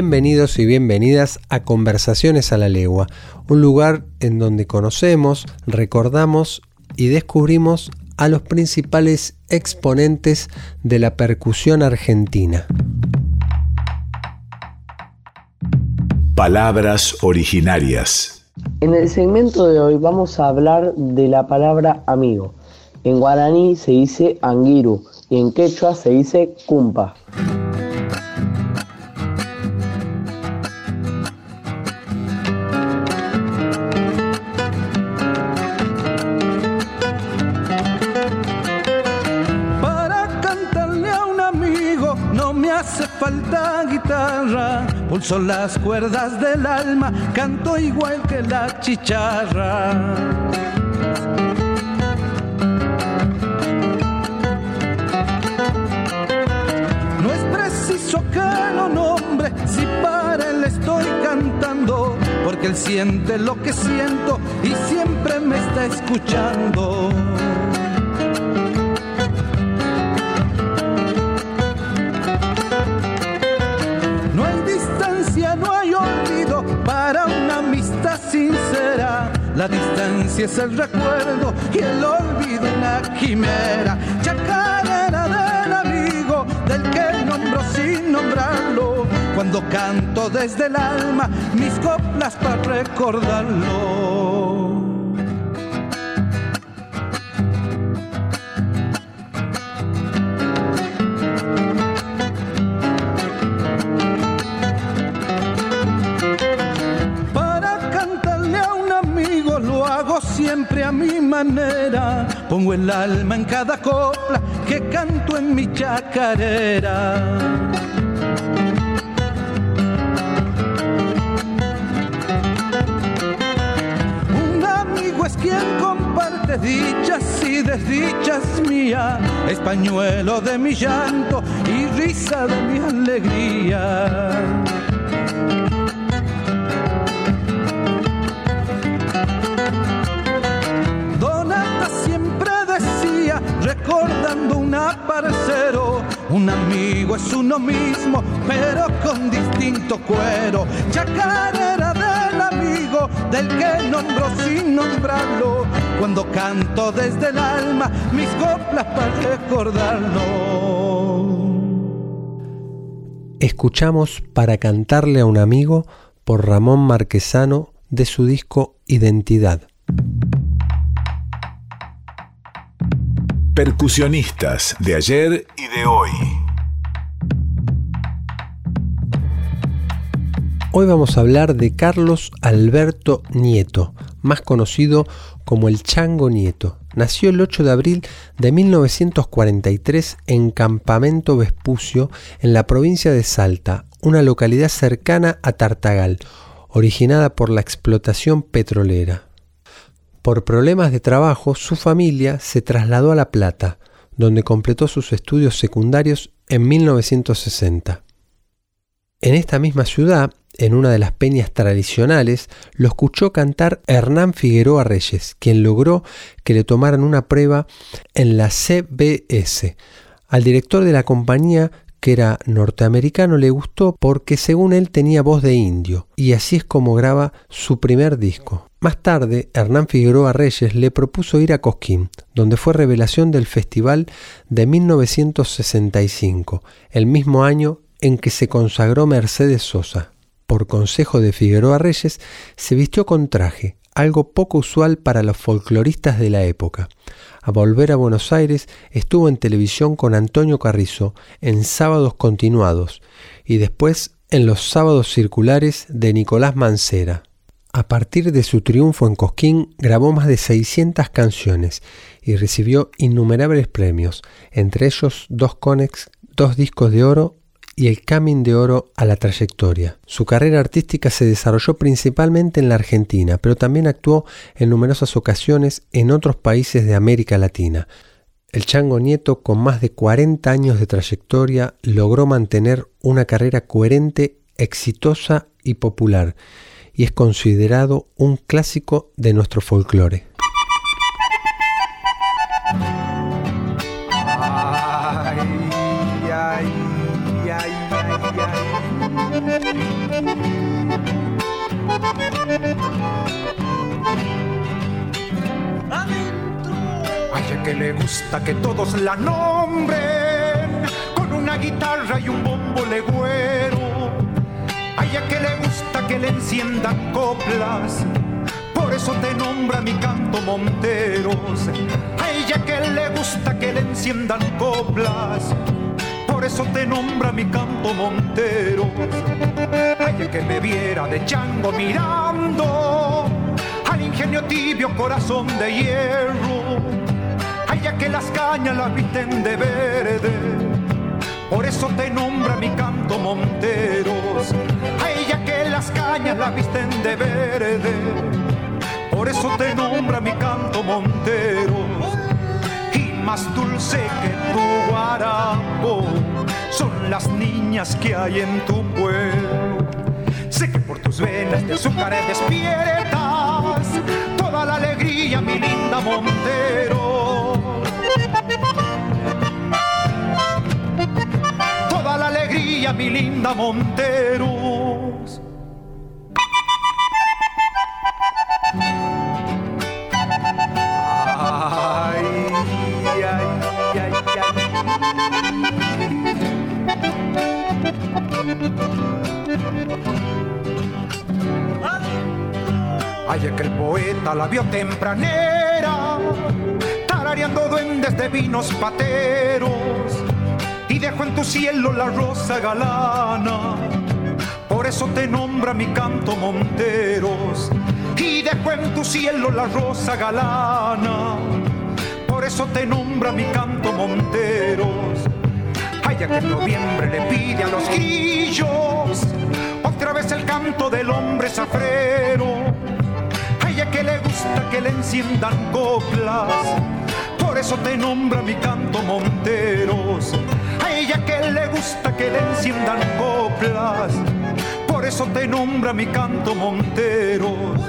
Bienvenidos y bienvenidas a Conversaciones a la Legua, un lugar en donde conocemos, recordamos y descubrimos a los principales exponentes de la percusión argentina. Palabras originarias. En el segmento de hoy vamos a hablar de la palabra amigo. En guaraní se dice angiru y en quechua se dice cumpa. Son las cuerdas del alma, canto igual que la chicharra. No es preciso que lo nombre si para él estoy cantando, porque él siente lo que siento y siempre me está escuchando. La distancia es el recuerdo y el olvido una quimera. Chacarera del amigo, del que nombro sin nombrarlo. Cuando canto desde el alma mis coplas para recordarlo. A mi manera. Pongo el alma en cada copla que canto en mi chacarera. Un amigo es quien comparte dichas y desdichas mías, españuelo de mi llanto y risa de mi alegría. Un aparcero. Un amigo es uno mismo, pero con distinto cuero. Chacarera del amigo, del que nombro sin nombrarlo. Cuando canto desde el alma mis coplas para recordarlo. Escuchamos para cantarle a un amigo por Ramón Marquesano de su disco Identidad. Percusionistas de ayer y de hoy. Hoy vamos a hablar de Carlos Alberto Nieto, más conocido como el Chango Nieto. Nació el 8 de abril de 1943 en Campamento Vespucio, en la provincia de Salta, una localidad cercana a Tartagal, originada por la explotación petrolera. Por problemas de trabajo, su familia se trasladó a La Plata, donde completó sus estudios secundarios en 1960. En esta misma ciudad, en una de las peñas tradicionales, lo escuchó cantar Hernán Figueroa Reyes, quien logró que le tomaran una prueba en la CBS. Al director de la compañía que era norteamericano, le gustó porque según él tenía voz de indio, y así es como graba su primer disco. Más tarde, Hernán Figueroa Reyes le propuso ir a Cosquín, donde fue revelación del festival de 1965, el mismo año en que se consagró Mercedes Sosa. Por consejo de Figueroa Reyes, se vistió con traje, algo poco usual para los folcloristas de la época. Volver a Buenos Aires estuvo en televisión con Antonio Carrizo en sábados continuados y después en los sábados circulares de Nicolás Mancera. A partir de su triunfo en Cosquín grabó más de 600 canciones y recibió innumerables premios, entre ellos dos Conex, dos discos de oro y el Camin de Oro a la trayectoria. Su carrera artística se desarrolló principalmente en la Argentina, pero también actuó en numerosas ocasiones en otros países de América Latina. El Chango Nieto, con más de 40 años de trayectoria, logró mantener una carrera coherente, exitosa y popular, y es considerado un clásico de nuestro folclore. Que le gusta que todos la nombren con una guitarra y un bombo legüero. A que le gusta que le enciendan coplas. Por eso te nombra mi canto Monteros. A ella que le gusta que le enciendan coplas por eso te nombra mi canto Montero. Ay, que me viera de chango mirando al ingenio tibio corazón de hierro. Ya que las cañas las visten de verde. Por eso te nombra mi canto Monteros. Ay, ya que las cañas las visten de verde. Por eso te nombra mi canto Monteros más dulce que tu guarapo son las niñas que hay en tu pueblo. Sé que por tus venas de azúcar despiertas toda la alegría, mi linda Montero. Linda Monteros. Ay, que el poeta la vio tempranera, tarareando duendes de vinos pateros, y dejó en tu cielo la rosa galana. Por eso te nombra mi canto Monteros, y dejó en tu cielo la rosa galana. Por eso te nombra mi canto Monteros. Ay, que en noviembre le pide a los grillos otra vez el canto del hombre zafrero que le gusta que le enciendan coplas. Por eso te nombra mi canto Monteros. A ella que le gusta que le enciendan coplas. Por eso te nombra mi canto Monteros.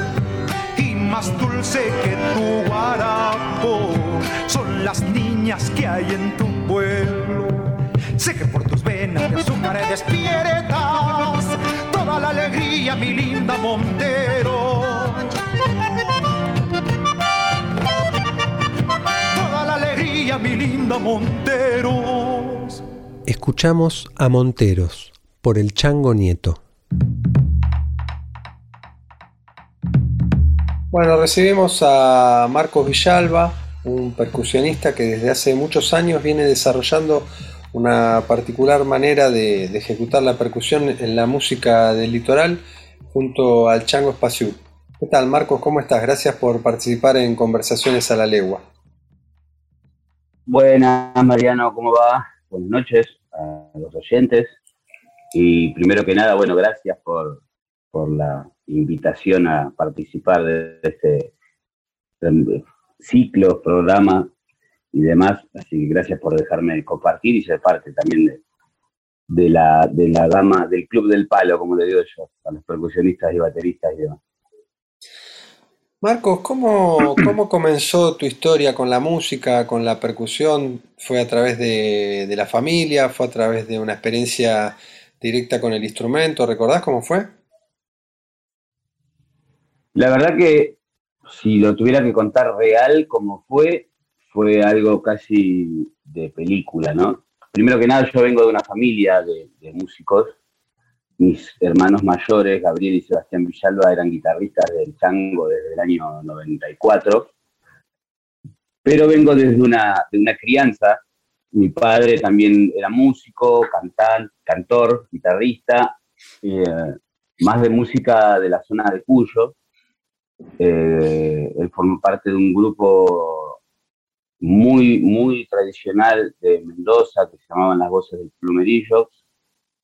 Y más dulce que tu guarapo son las niñas que hay en tu pueblo. Sé que por tus venas de azúcar despiertas toda la alegría, mi linda Montero mi linda Monteros. Escuchamos a Monteros por el Chango Nieto. Bueno, recibimos a Marcos Villalba, un percusionista que desde hace muchos años viene desarrollando una particular manera de, ejecutar la percusión en la música del litoral junto al Chango Espacio. ¿Qué tal, Marcos? ¿Cómo estás? Gracias por participar en Conversaciones a la Legua. Buenas, Mariano, ¿cómo va? Buenas noches a los oyentes. Y primero que nada, bueno, gracias por, la invitación a participar de este ciclo, programa y demás. Así que gracias por dejarme compartir y ser parte también de, la, de la gama del Club del Palo, como le digo yo, a los percusionistas y bateristas y demás. Marcos, ¿cómo, ¿cómo, comenzó tu historia con la música, con la percusión? ¿Fue a través de, de, la familia? ¿Fue a través de una experiencia directa con el instrumento? ¿Recordás cómo fue? La verdad que si lo tuviera que contar real como fue, fue algo casi de película, ¿no? Primero que nada, yo vengo de una familia de, de músicos mis hermanos mayores, Gabriel y Sebastián Villalba, eran guitarristas del chango desde el año 94. Pero vengo desde una, de una crianza. Mi padre también era músico, cantante, cantor, guitarrista, eh, más de música de la zona de Cuyo. Eh, él formó parte de un grupo muy, muy tradicional de Mendoza que se llamaban Las Voces del Plumerillo.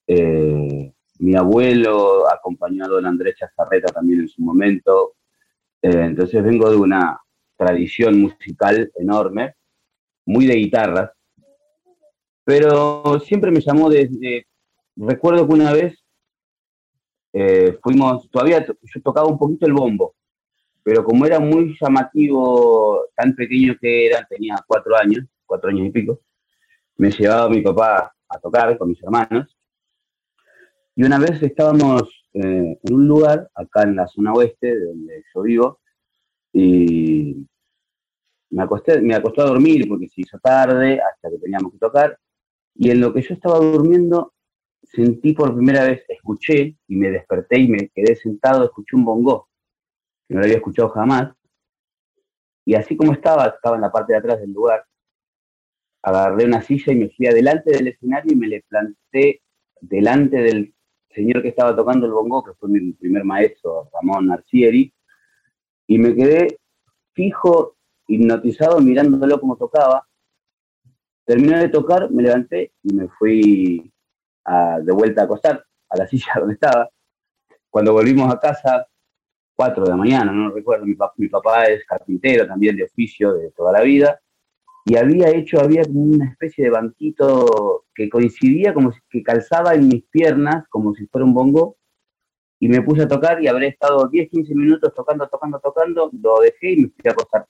Eh, mi abuelo acompañó a don Andrés Chazarreta también en su momento. Eh, entonces vengo de una tradición musical enorme, muy de guitarras, pero siempre me llamó desde... Recuerdo que una vez eh, fuimos, todavía yo tocaba un poquito el bombo, pero como era muy llamativo, tan pequeño que era, tenía cuatro años, cuatro años y pico, me llevaba mi papá a tocar con mis hermanos y una vez estábamos eh, en un lugar, acá en la zona oeste, de donde yo vivo, y me acosté, me acosté a dormir porque se hizo tarde, hasta que teníamos que tocar, y en lo que yo estaba durmiendo, sentí por primera vez, escuché, y me desperté y me quedé sentado, escuché un bongo, que no lo había escuchado jamás, y así como estaba, estaba en la parte de atrás del lugar, agarré una silla y me fui adelante del escenario y me le planté delante del señor que estaba tocando el bongo, que fue mi primer maestro, Ramón Arcieri, y me quedé fijo, hipnotizado, mirándolo como tocaba. Terminé de tocar, me levanté y me fui de vuelta a acostar a la silla donde estaba. Cuando volvimos a casa, 4 de la mañana, no recuerdo, mi, mi papá es carpintero también de oficio de toda la vida, y había hecho, había una especie de banquito que coincidía como si que calzaba en mis piernas, como si fuera un bongo, y me puse a tocar y habré estado 10, 15 minutos tocando, tocando, tocando, lo dejé y me fui a acostar.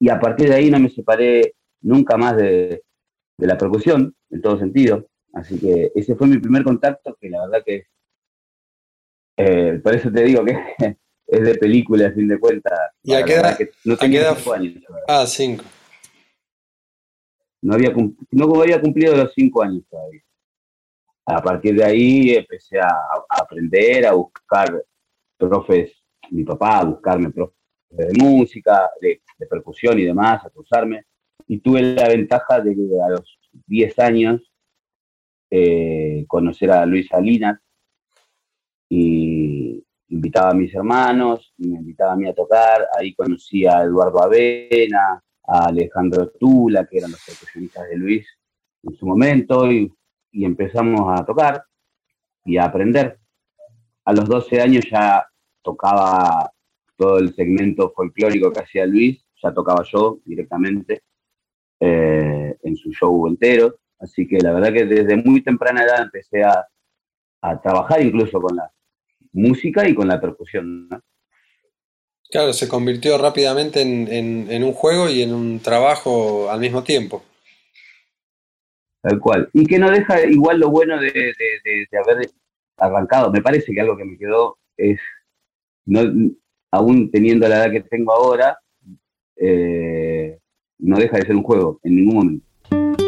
Y a partir de ahí no me separé nunca más de, la percusión, en todo sentido. Así que ese fue mi primer contacto, que la verdad que, eh, por eso te digo que es de película, a fin de cuentas. ¿Y a qué edad? No tenía cinco años. Ah, cinco no había, no había cumplido los cinco años todavía. A partir de ahí empecé a, aprender, a buscar profes, mi papá, a buscarme profes de música, de, percusión y demás, a cruzarme. Y tuve la ventaja de a los 10 años eh, conocer a Luis Salinas y invitaba a mis hermanos, y me invitaba a mí a tocar. Ahí conocí a Eduardo Avena, a Alejandro Tula, que eran los percusionistas de Luis en su momento, y, empezamos a tocar y a aprender. A los 12 años ya tocaba todo el segmento folclórico que hacía Luis, ya tocaba yo directamente eh, en su show entero. Así que la verdad que desde muy temprana edad empecé a, a trabajar incluso con la música y con la percusión. Claro, se convirtió rápidamente en, un juego y en un trabajo al mismo tiempo. Tal cual. Y que no deja igual lo bueno de, haber arrancado. Me parece que algo que me quedó es, no, aún teniendo la edad que tengo ahora, eh, no deja de ser un juego en ningún momento.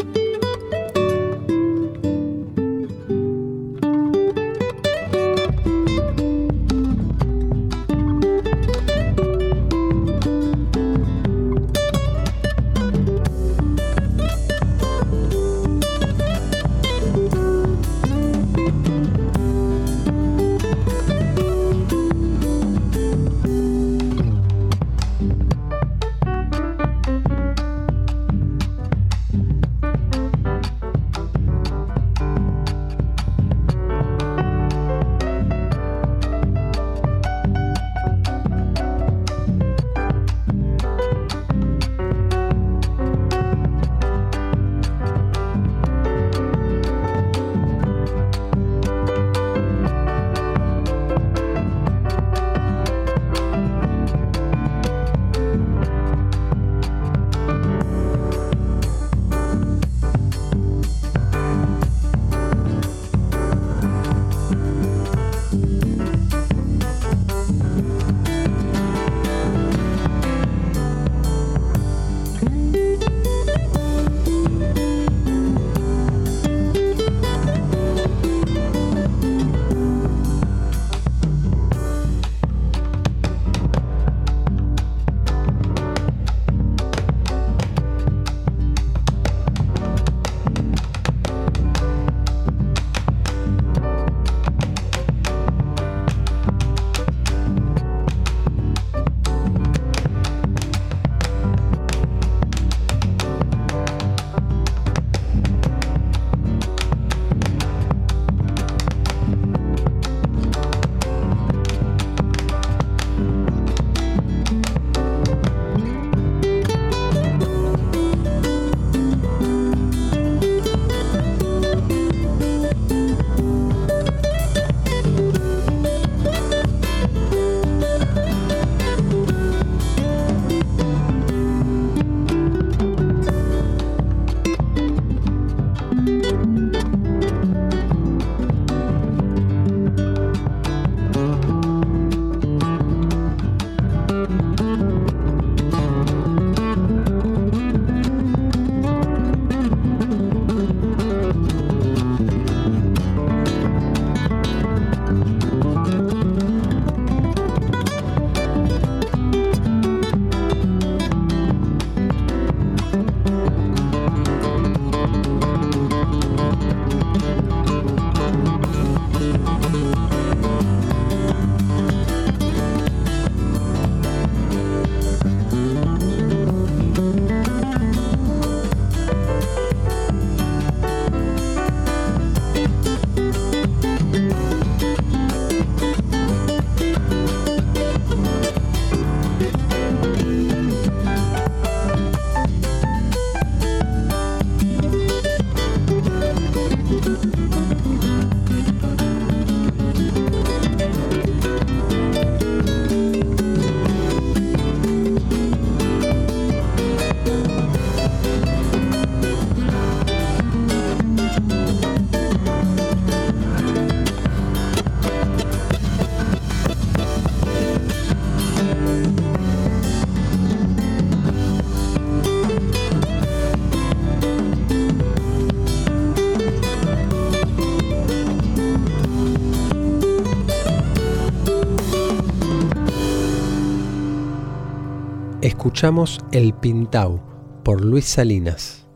Escuchamos El Pintau por Luis Salinas.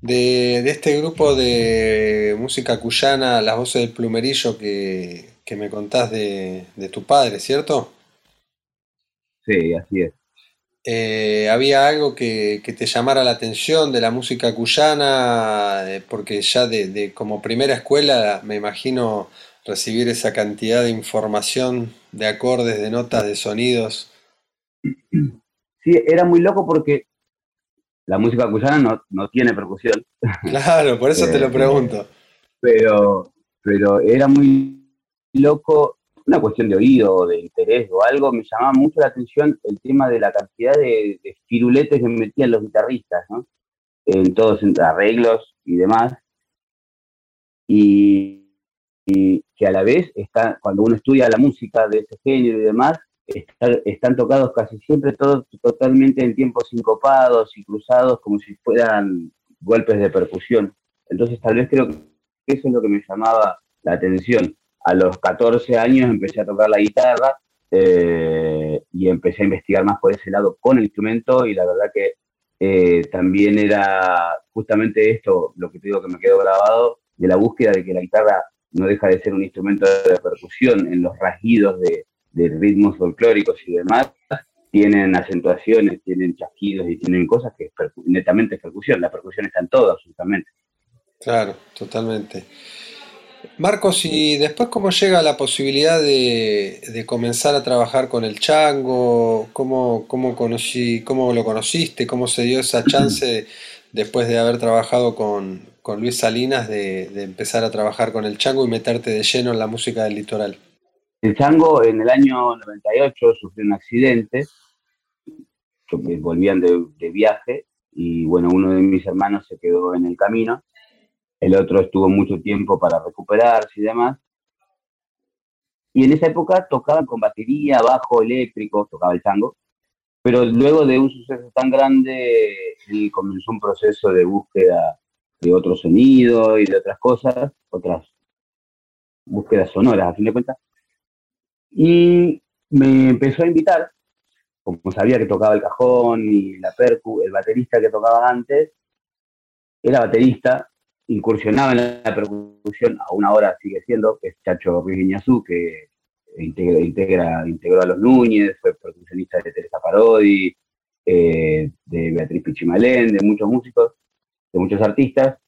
De, este grupo de música cuyana, Las Voces del Plumerillo, que, me contás de, tu padre, ¿cierto? Sí, así es. Eh, ¿Había algo que, te llamara la atención de la música cuyana? Eh, porque ya de, como primera escuela me imagino recibir esa cantidad de información, de acordes, de notas, de sonidos. Sí, era muy loco porque la música cuyana no, tiene percusión. Claro, por eso te lo eh, pregunto. Pero, pero era muy loco, una cuestión de oído, de interés o algo, me llamaba mucho la atención el tema de la cantidad de, de firuletes que metían los guitarristas, ¿no? En todos entre arreglos y demás. Y, que a la vez está, cuando uno estudia la música de ese género y demás, están tocados casi siempre todos totalmente en tiempos sincopados y cruzados como si fueran golpes de percusión. Entonces tal vez creo que eso es lo que me llamaba la atención. A los 14 años empecé a tocar la guitarra eh, y empecé a investigar más por ese lado con el instrumento y la verdad que eh, también era justamente esto, lo que te digo que me quedó grabado, de la búsqueda de que la guitarra no deja de ser un instrumento de percusión en los rasguidos de, de ritmos folclóricos y demás, tienen acentuaciones, tienen chasquidos y tienen cosas que es netamente percusión. La percusión está en todo, absolutamente. Claro, totalmente. Marcos, ¿y después cómo llega la posibilidad de, comenzar a trabajar con el chango? ¿Cómo, cómo, conocí, ¿Cómo lo conociste? ¿Cómo se dio esa chance después de haber trabajado con, Luis Salinas de, de empezar a trabajar con el chango y meterte de lleno en la música del litoral? El chango en el año 98 sufrió un accidente, volvían de, viaje y bueno, uno de mis hermanos se quedó en el camino, el otro estuvo mucho tiempo para recuperarse y demás. Y en esa época tocaban con batería, bajo eléctrico, tocaba el chango, pero luego de un suceso tan grande, él comenzó un proceso de búsqueda de otro sonido y de otras cosas, otras búsquedas sonoras, a fin de cuentas. Y me empezó a invitar, como sabía que tocaba el cajón y la percu, el baterista que tocaba antes, era baterista, incursionaba en la percusión, a una hora sigue siendo, que es Chacho Ruiz Guiñazú, que integra, integró a los Núñez, fue percusionista de Teresa Parodi, eh, de Beatriz Pichimalén, de muchos músicos, de muchos artistas.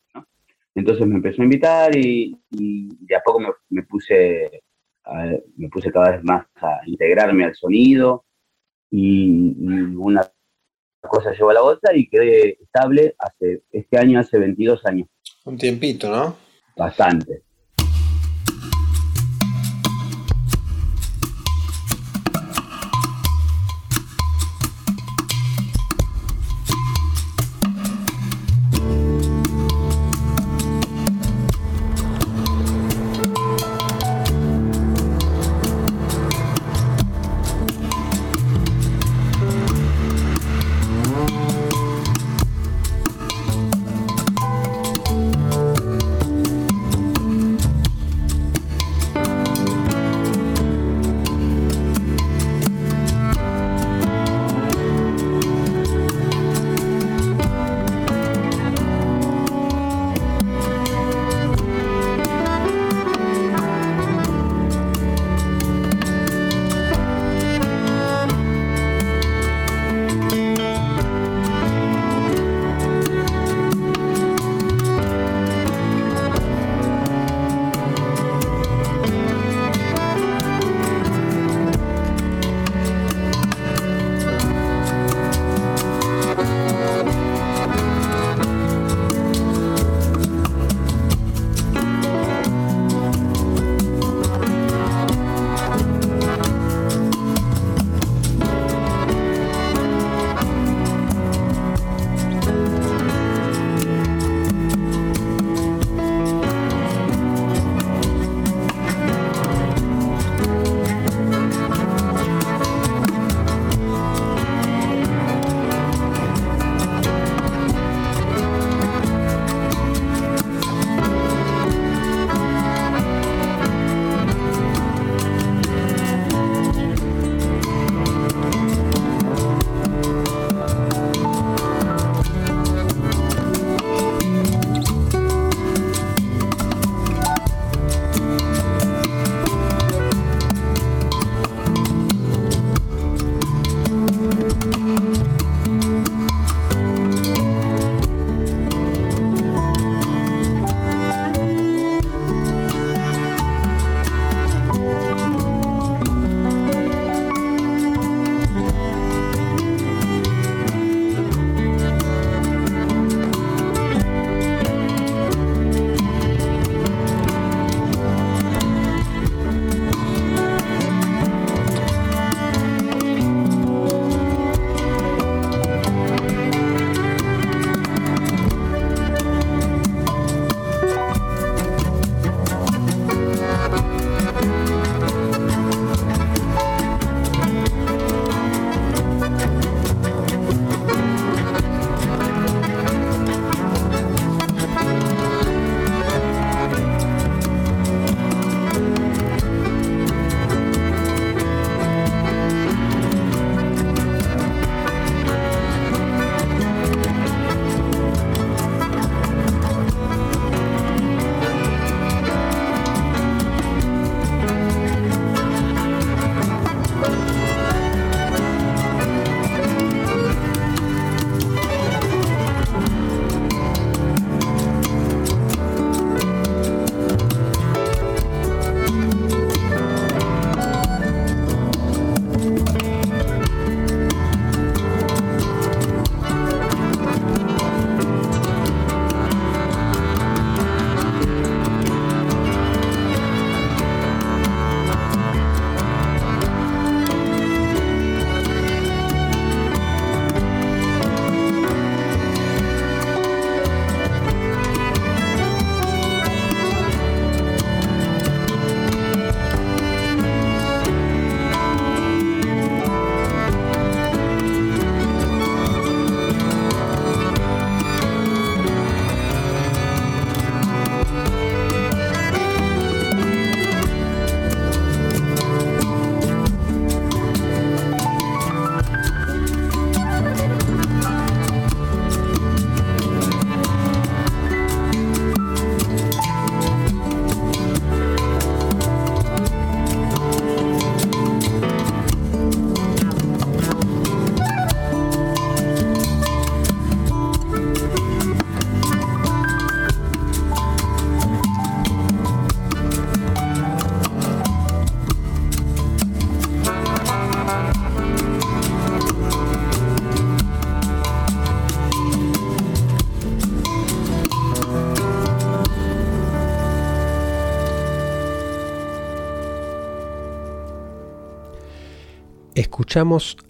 Entonces me empezó a invitar y, de a poco me puse me puse cada vez más a integrarme al sonido y, una cosa llevó a la otra y quedé estable hace este año, hace 22 años. Un tiempito, ¿no? Bastante.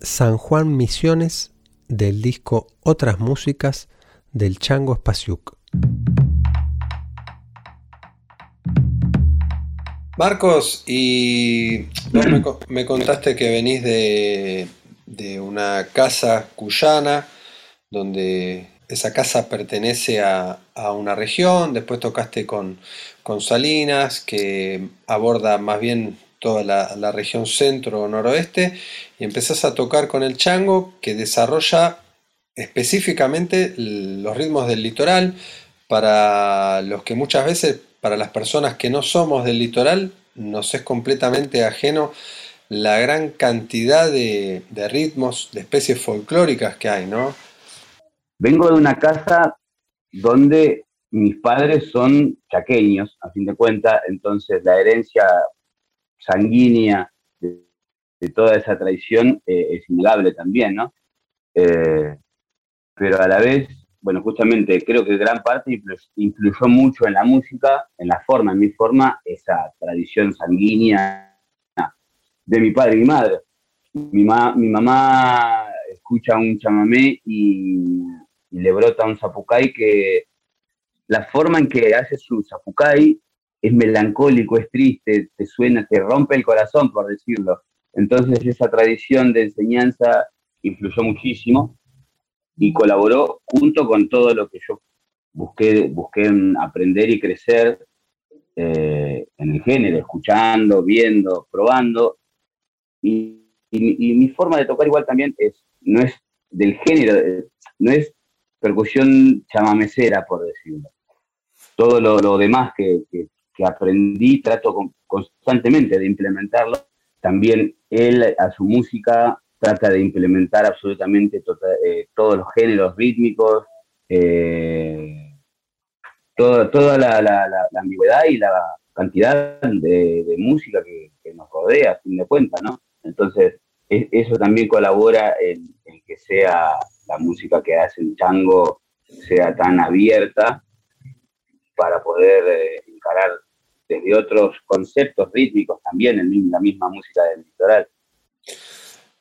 San Juan Misiones del disco Otras Músicas del Chango Spasiuk. Marcos, y vos me, contaste que venís de, una casa cuyana, donde esa casa pertenece a, una región, después tocaste con, con, Salinas, que aborda más bien toda la, región centro-noroeste, y empezás a tocar con el chango, que desarrolla específicamente los ritmos del litoral, para los que muchas veces para las personas que no somos del litoral nos es completamente ajeno la gran cantidad de, ritmos, de especies folclóricas que hay, ¿no? Vengo de una casa donde mis padres son chaqueños, a fin de cuentas, entonces la herencia sanguínea de, toda esa tradición eh, es innegable también, ¿no? Eh, pero a la vez bueno, justamente creo que gran parte influyó mucho en la música, en la forma, en mi forma, esa tradición sanguínea de mi padre y madre. Mi, mi mamá escucha un chamamé y, le brota un zapucay que la forma en que hace su zapucay es melancólico, es triste, te suena, te rompe el corazón, por decirlo. Entonces esa tradición de enseñanza influyó muchísimo y colaboró junto con todo lo que yo busqué, busqué aprender y crecer eh, en el género, escuchando, viendo, probando. Y, mi forma de tocar igual también es, no es del género, eh, no es percusión chamamecera, por decirlo. Todo lo, demás que, aprendí trato constantemente de implementarlo. También él a su música trata de implementar absolutamente tota, eh, todos los géneros rítmicos, eh, toda la, ambigüedad y la cantidad de, música que, nos rodea, a fin de cuentas, ¿no? Entonces, eso también colabora en, que sea la música que hace el chango sea tan abierta para poder eh, encarar desde otros conceptos rítmicos también en la misma música del litoral.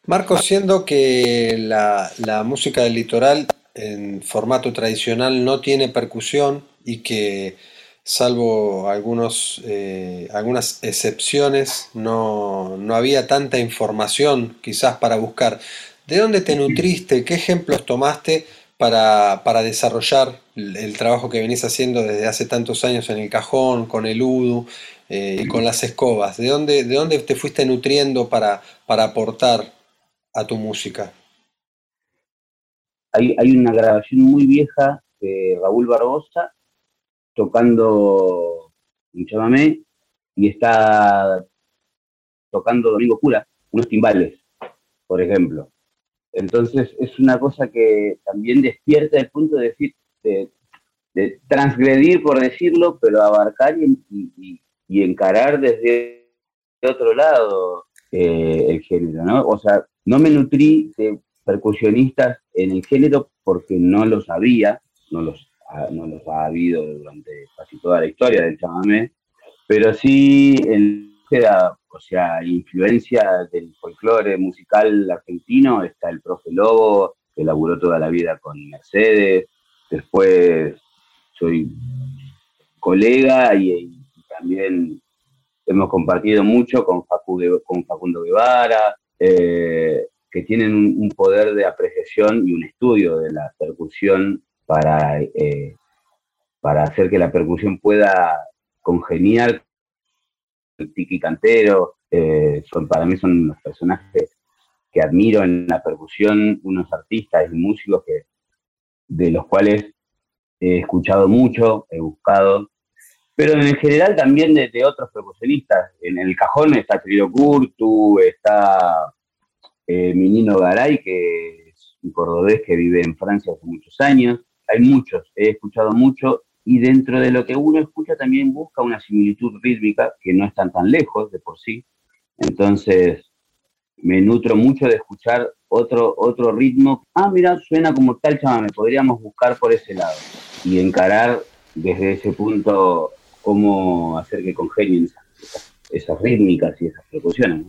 Marco, siendo que la, música del litoral en formato tradicional no tiene percusión y que salvo algunos, eh, algunas excepciones no, había tanta información quizás para buscar. ¿De dónde te nutriste? ¿Qué ejemplos tomaste para, desarrollar el, trabajo que venís haciendo desde hace tantos años en el cajón, con el udu eh, y con las escobas? ¿De dónde, ¿De dónde te fuiste nutriendo para, para aportar a tu música? Hay, una grabación muy vieja de Raúl Barbosa tocando chamamé y está tocando Domingo Cura, unos timbales, por ejemplo. Entonces es una cosa que también despierta el punto de decir, de, transgredir, por decirlo, pero abarcar y, encarar desde otro lado eh, el género, ¿no? O sea, no me nutrí de percusionistas en el género porque no los había, no los, no los ha habido durante casi toda la historia del chamamé, pero sí en o sea, influencia del folclore musical argentino, está el profe Lobo, que laburó toda la vida con Mercedes, después soy colega y, también hemos compartido mucho con, con Facundo Guevara, eh, que tienen un, poder de apreciación y un estudio de la percusión para, eh, para hacer que la percusión pueda congeniar el tiki cantero. Eh, son, para mí son los personajes que admiro en la percusión, unos artistas y músicos que, de los cuales he escuchado mucho, he buscado, pero en general también de, otros percusionistas. En el cajón está Querido Curtu, está eh, Minino Garay, que es un cordobés que vive en Francia hace muchos años. Hay muchos, he escuchado mucho, y dentro de lo que uno escucha también busca una similitud rítmica que no están tan lejos de por sí. Entonces, me nutro mucho de escuchar otro, otro ritmo. Ah, mira, suena como tal chamame, podríamos buscar por ese lado y encarar desde ese punto cómo hacer que congenien esas, rítmicas y esas percusiones.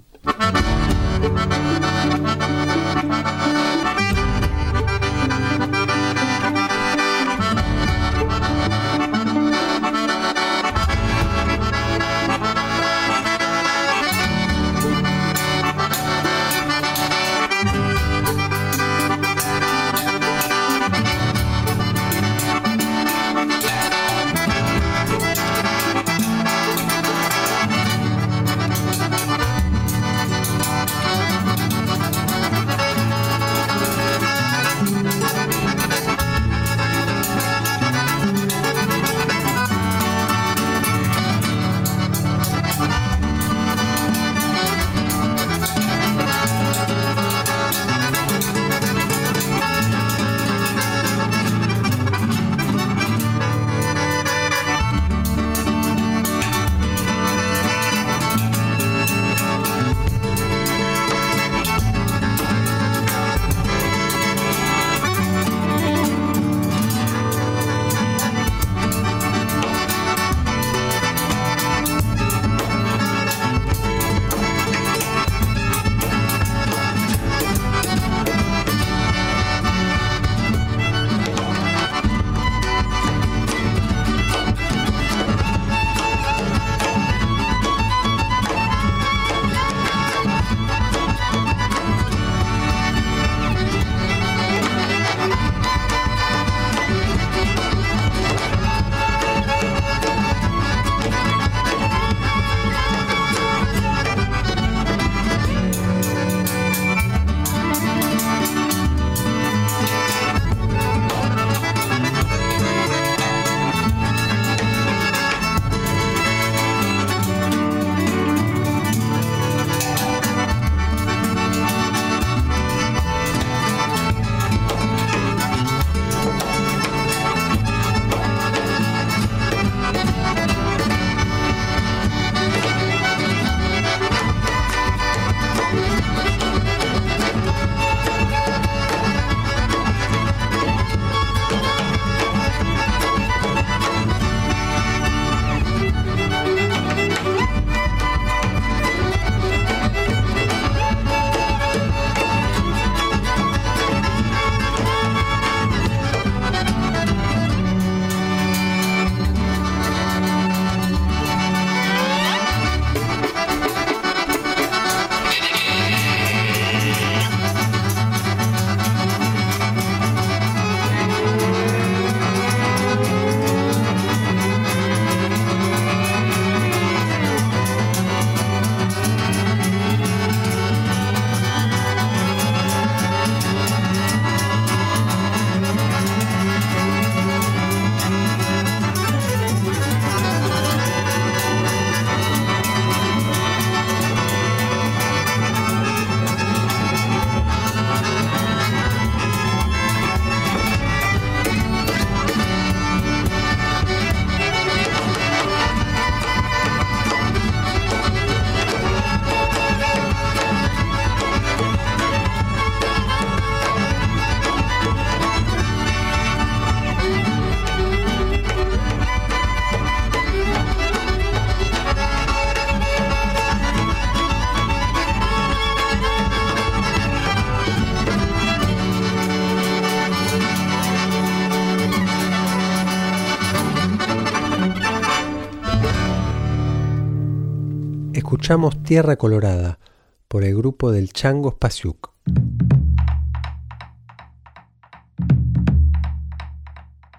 Tierra Colorada por el grupo del Chango Spasiuk.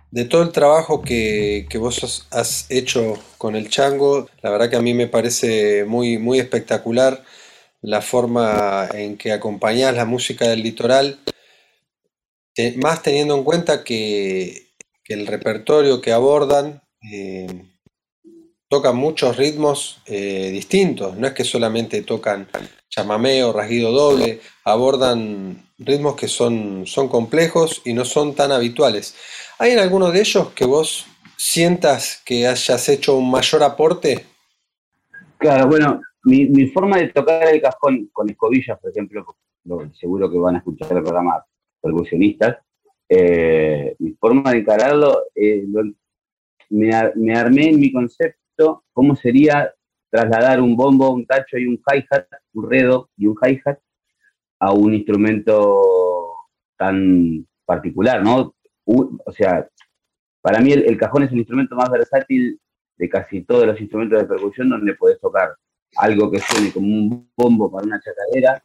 De todo el trabajo que, vos has hecho con el chango, la verdad que a mí me parece muy, muy espectacular la forma en que acompañás la música del litoral, más teniendo en cuenta que, el repertorio que abordan eh, tocan muchos ritmos eh, distintos, no es que solamente tocan chamameo, rasguido doble, abordan ritmos que son, son complejos y no son tan habituales. ¿Hay en alguno de ellos que vos sientas que hayas hecho un mayor aporte? Claro, bueno, mi, forma de tocar el cajón con escobillas, por ejemplo, seguro que van a escuchar el programa percusionistas, eh, mi forma de encararlo, eh, me, me, armé en mi concepto cómo sería trasladar un bombo, un tacho y un hi-hat, un redo y un hi-hat a un instrumento tan particular, ¿no? O sea, para mí el, cajón es el instrumento más versátil de casi todos los instrumentos de percusión donde puedes tocar algo que suene como un bombo para una chacadera,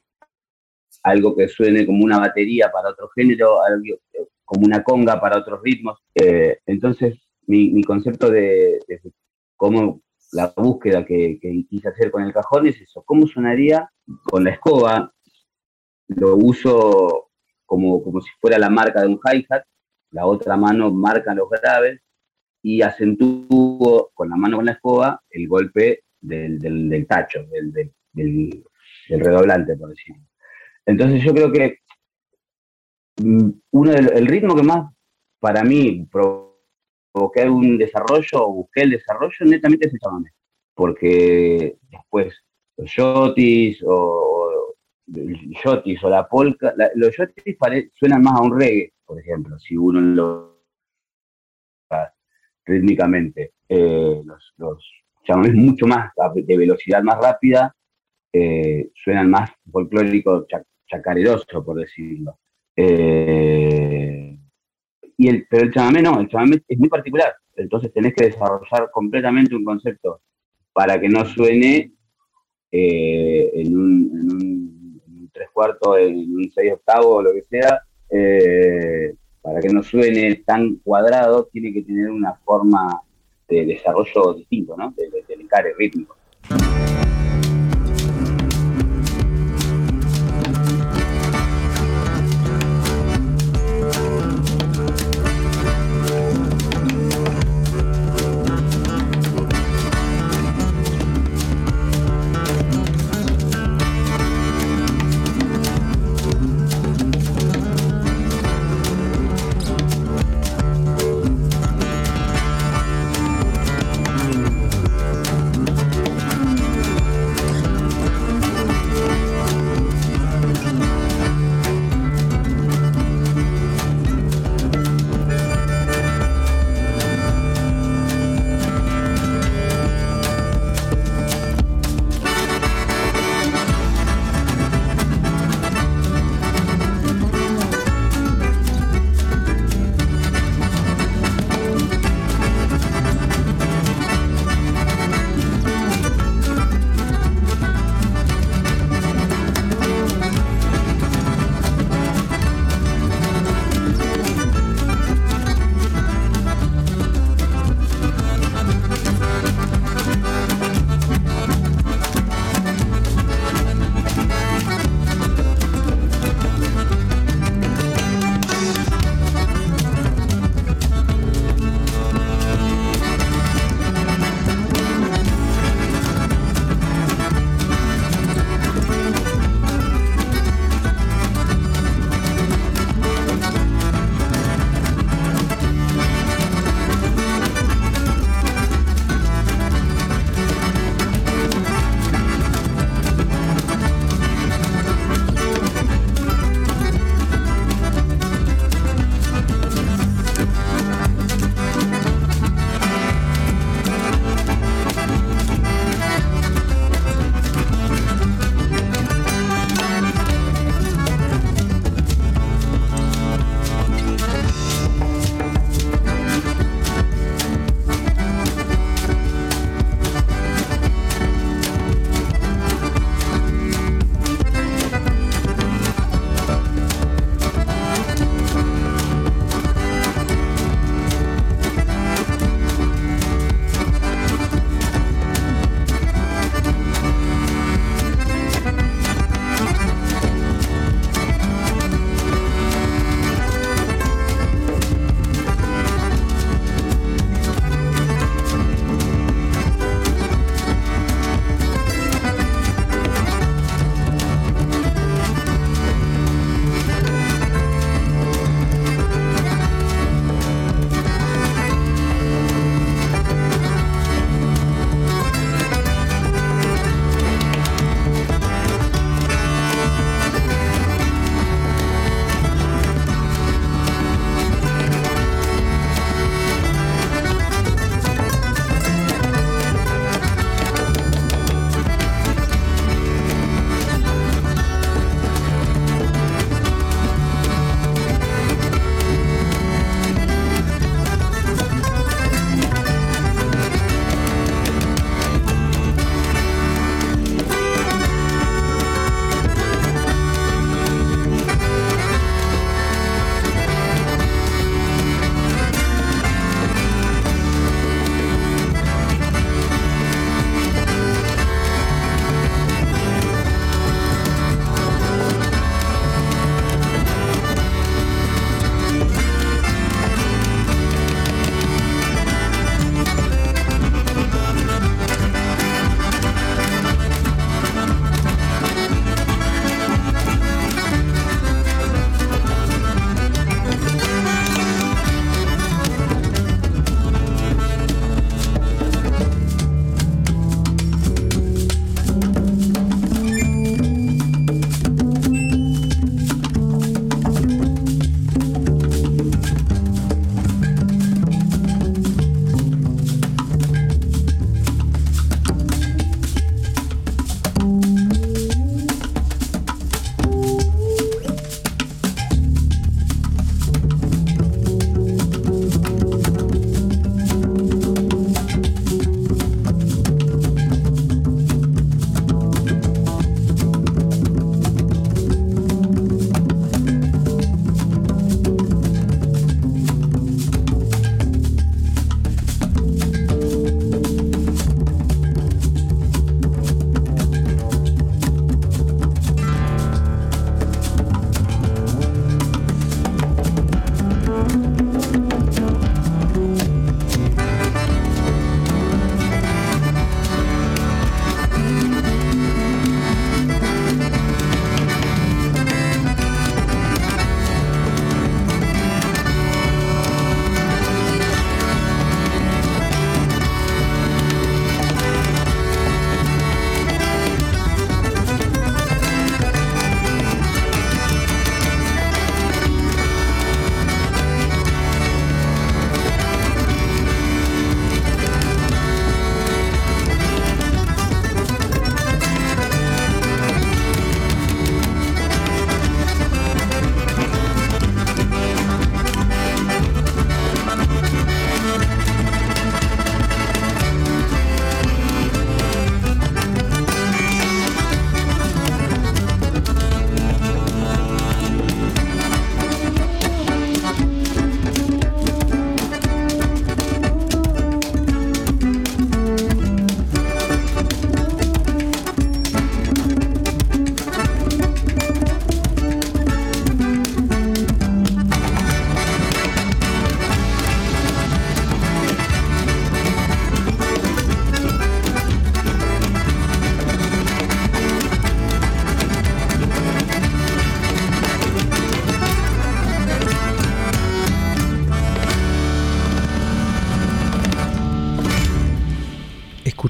algo que suene como una batería para otro género, algo, como una conga para otros ritmos. Eh, entonces, mi, concepto de, cómo la búsqueda que, quise hacer con el cajón es eso, cómo sonaría con la escoba, lo uso como, como si fuera la marca de un hi-hat, la otra mano marca los graves y acentúo con la mano con la escoba el golpe del, del, tacho, del, del, redoblante, por decirlo. Entonces yo creo que mm, uno el ritmo que más para mí provoqué un desarrollo o busqué el desarrollo netamente es el chamamé, porque después los yotis o, yotis o la polka, los yotis suenan más a un reggae, por ejemplo, si uno lo rítmicamente. Eh, los, los mucho más de velocidad más rápida, eh, suenan más folclórico, chacareroso, por decirlo. Eh, y el, pero el chamamé no, el chamamé es muy particular. Entonces tenés que desarrollar completamente un concepto para que no suene eh, en, un, tres cuartos, en un seis octavos o lo que sea, eh, para que no suene tan cuadrado, tiene que tener una forma de desarrollo distinto, ¿no? Del de, de rítmico.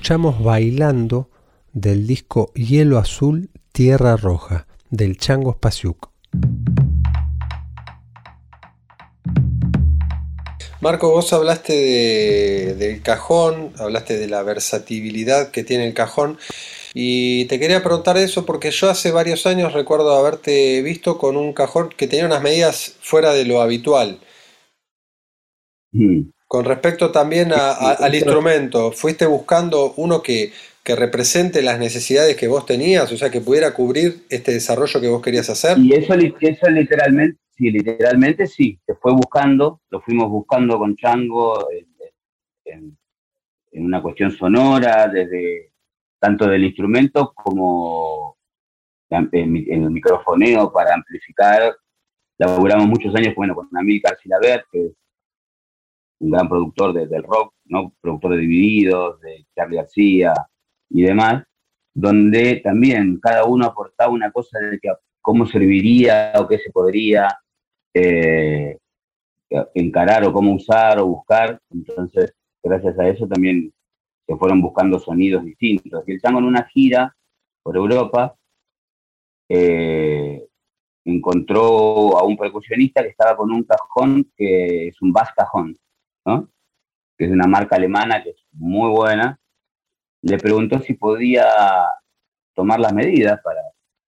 Escuchamos bailando del disco Hielo Azul, Tierra Roja, del Chango Spasiuk. Marco, vos hablaste del cajón, hablaste de la versatilidad que tiene el cajón y te quería preguntar eso porque yo hace varios años recuerdo haberte visto con un cajón que tenía unas medidas fuera de lo habitual. Mm. Con respecto también al instrumento, ¿fuiste buscando uno que, represente las necesidades que vos tenías, o sea, que pudiera cubrir este desarrollo que vos querías hacer? Y eso, eso literalmente, sí, literalmente sí, se fue buscando, lo fuimos buscando con Chango en, una cuestión sonora, desde tanto del instrumento como en, el microfoneo para amplificar. Laburamos muchos años bueno, con Amílcar Silaber, que un gran productor del rock, ¿no? productor de Divididos, de Charlie García y demás, donde también cada uno aportaba una cosa de que, cómo serviría o qué se podría eh, encarar o cómo usar o buscar. Entonces, gracias a eso también se fueron buscando sonidos distintos. Y el tango en una gira por Europa eh, encontró a un percusionista que estaba con un cajón que es un bass cajón, que es una marca alemana que es muy buena. Le preguntó si podía tomar las medidas para,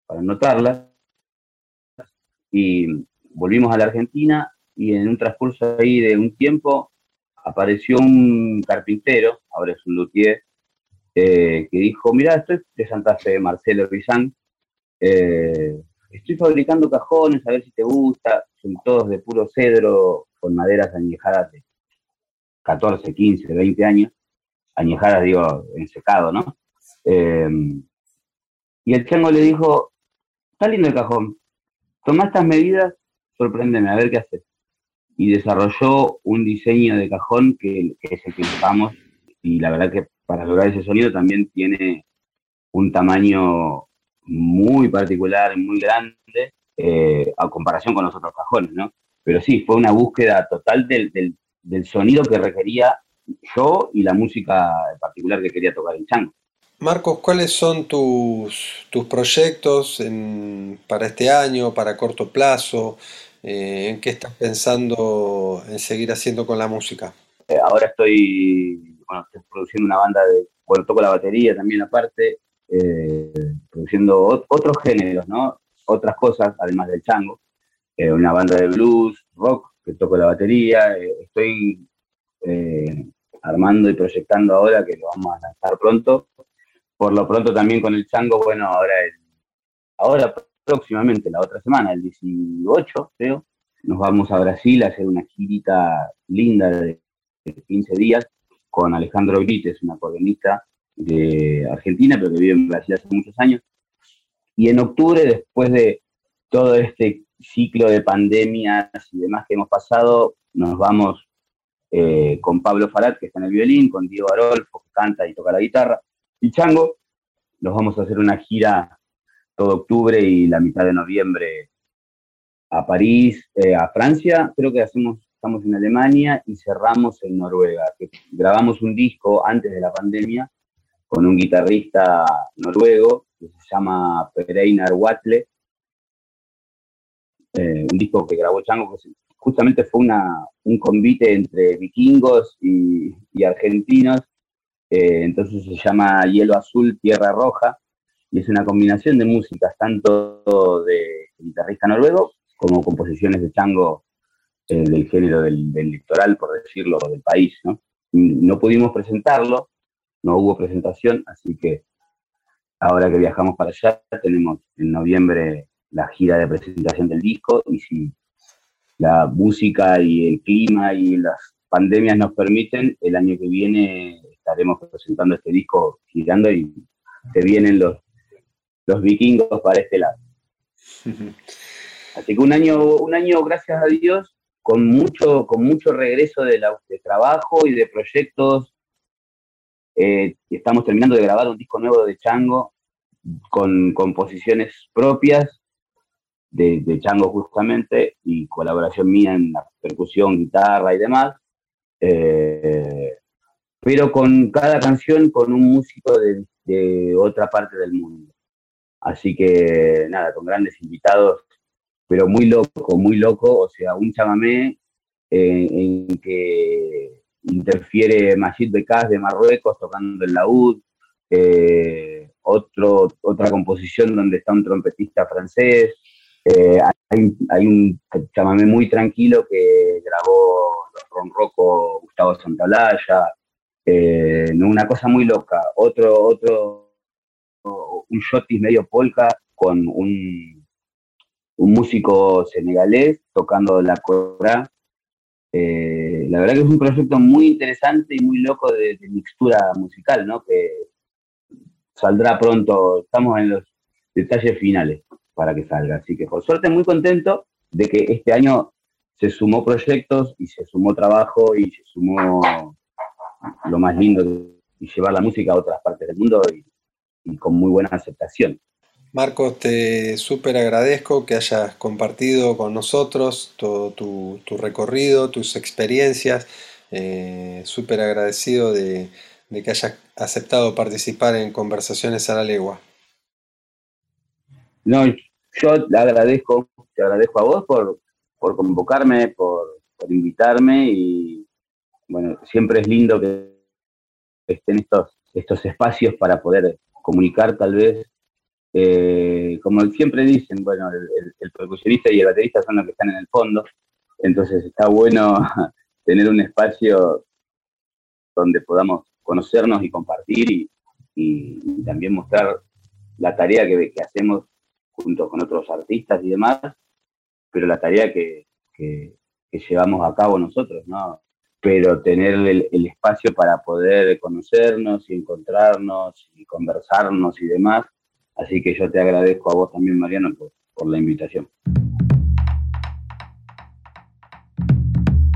para anotarlas. Y volvimos a la Argentina y en un transcurso ahí de un tiempo apareció un carpintero, ahora es un luthier, eh, que dijo, mira, estoy de Santa Fe, Marcelo Rizán, eh, estoy fabricando cajones, a ver si te gusta, son todos de puro cedro, con maderas añejadas 14, 15, 20 años, añejadas, digo, en secado, ¿no? Eh, y el chango le dijo, está lindo el cajón, toma estas medidas, sorpréndeme, a ver qué haces y desarrolló un diseño de cajón que, es el que usamos y la verdad que para lograr ese sonido también tiene un tamaño muy particular, muy grande, eh, a comparación con los otros cajones, ¿no? Pero sí, fue una búsqueda total del, del, sonido que requería yo y la música particular que quería tocar el chango. Marcos, ¿cuáles son tus, tus proyectos para este año, para corto plazo? Eh, ¿En qué estás pensando en seguir haciendo con la música? Eh, ahora estoy, produciendo una banda de, bueno, toco la batería también aparte, eh, produciendo otros géneros, ¿no? Otras cosas, además del chango. una banda de blues, rock, que toco la batería. estoy armando y proyectando ahora que lo vamos a lanzar pronto. Por lo pronto también con el chango, bueno, ahora el, ahora próximamente, la otra semana, el 18, creo, nos vamos a Brasil a hacer una girita linda de 15 días con Alejandro Grites, un acordeonista de Argentina, pero que vive en Brasil hace muchos años. Y en octubre, después de todo este ciclo de pandemias y demás que hemos pasado, nos vamos eh, con Pablo Farat, que está en el violín, con Diego Arolfo, que canta y toca la guitarra, y Chango. Nos vamos a hacer una gira todo octubre y la mitad de noviembre a París, eh, a Francia, creo que hacemos, estamos en Alemania y cerramos en Noruega, grabamos un disco antes de la pandemia con un guitarrista noruego que se llama Pereinar Watle, eh, un disco que grabó Chango, que justamente fue una, un convite entre vikingos y, argentinos, eh, entonces se llama Hielo Azul, Tierra Roja, y es una combinación de músicas, tanto de guitarrista noruego como composiciones de chango eh, del género del, del, litoral, por decirlo, del país. ¿no? no pudimos presentarlo, no hubo presentación, así que ahora que viajamos para allá tenemos en noviembre la gira de presentación del disco y si la música y el clima y las pandemias nos permiten, el año que viene estaremos presentando este disco girando y se vienen los los vikingos para este lado. Así que un año, un año, gracias a Dios, con mucho, con mucho regreso de, trabajo y de proyectos. Eh, estamos terminando de grabar un disco nuevo de Chango con composiciones propias de, de, Chango justamente y colaboración mía en la percusión, guitarra y demás. Eh, pero con cada canción con un músico de, otra parte del mundo. Así que nada, con grandes invitados, pero muy loco, muy loco, o sea, un chamamé en, que interfiere Majid Becas de Marruecos tocando el laúd, eh, otro, otra composición donde está un trompetista francés, eh, hay, un chamamé muy tranquilo que grabó Ron Rocco, Gustavo Santalaya, eh, una cosa muy loca. Otro, otro, un shotis medio polka con un, un músico senegalés tocando la cora. Eh, la verdad que es un proyecto muy interesante y muy loco de, de mixtura musical, ¿no? Que saldrá pronto, estamos en los detalles finales para que salga. Así que por suerte muy contento de que este año se sumó proyectos y se sumó trabajo y se sumó lo más lindo y llevar la música a otras partes del mundo y, con muy buena aceptación. Marcos, te súper agradezco que hayas compartido con nosotros todo tu, recorrido, tus experiencias. Eh, súper agradecido de, de que hayas aceptado participar en Conversaciones a la Legua. No, yo te agradezco, te agradezco a vos por, por convocarme, por, invitarme y bueno, siempre es lindo que estén estos, estos espacios para poder comunicar tal vez. Eh, como siempre dicen, bueno, el, el, percusionista y el baterista son los que están en el fondo, entonces está bueno tener un espacio donde podamos conocernos y compartir y, también mostrar la tarea que hacemos junto con otros artistas y demás, pero la tarea que, llevamos a cabo nosotros, ¿no? Pero tener el, espacio para poder conocernos y encontrarnos y conversarnos y demás. Así que yo te agradezco a vos también, Mariano, por, la invitación.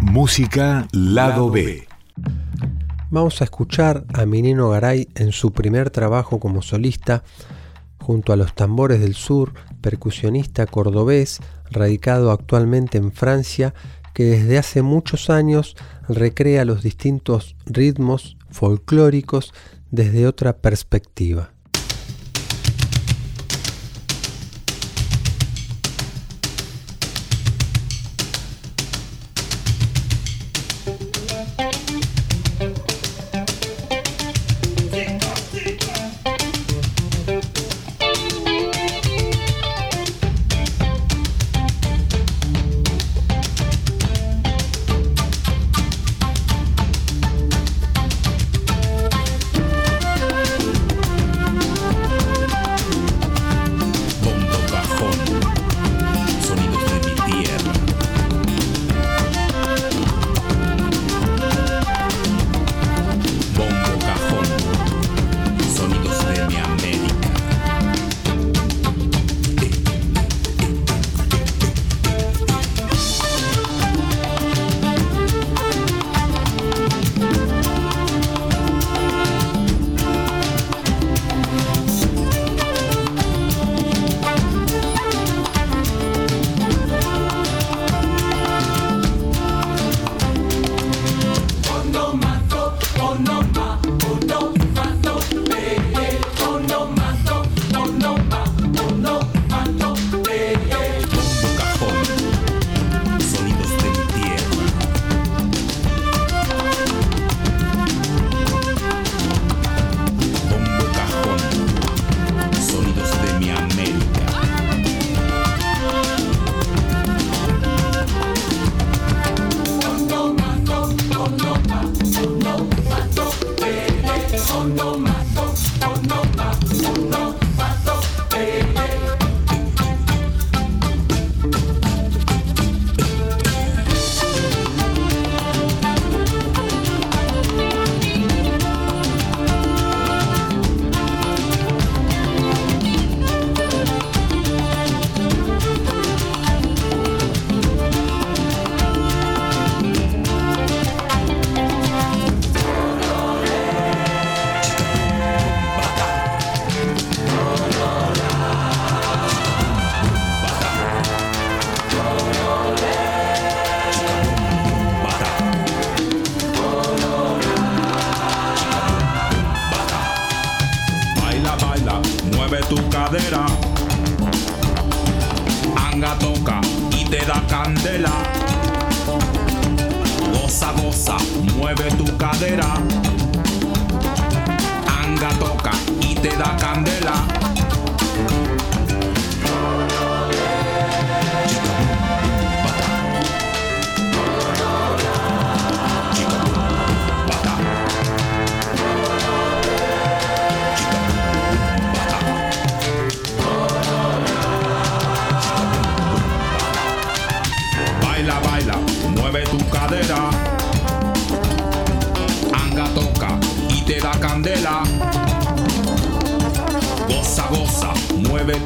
Música Lado B. Vamos a escuchar a Minino Garay en su primer trabajo como solista junto a los tambores del sur, percusionista cordobés, radicado actualmente en Francia, que desde hace muchos años recrea los distintos ritmos folclóricos desde otra perspectiva.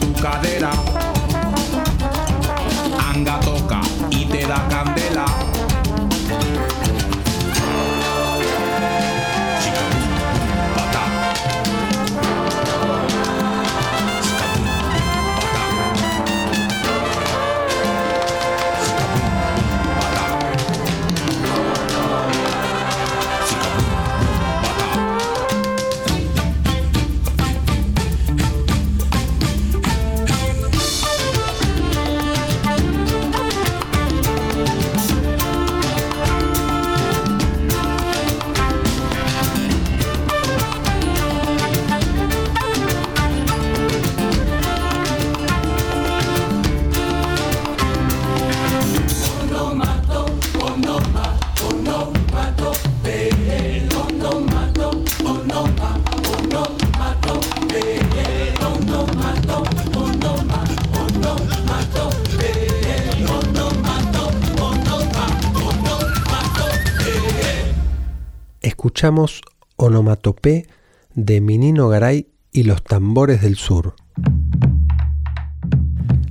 Tu cadera. Anga toca y te da candela. Escuchamos Onomatopé de Minino Garay y los tambores del sur.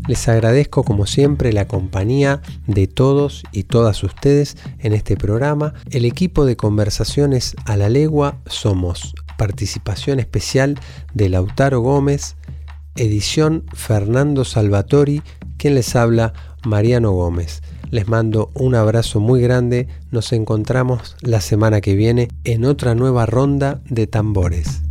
Les agradezco como siempre la compañía de todos y todas ustedes en este programa. El equipo de conversaciones a la legua somos participación especial de Lautaro Gómez, edición Fernando Salvatori, quien les habla Mariano Gómez. Les mando un abrazo muy grande, nos encontramos la semana que viene en otra nueva ronda de tambores.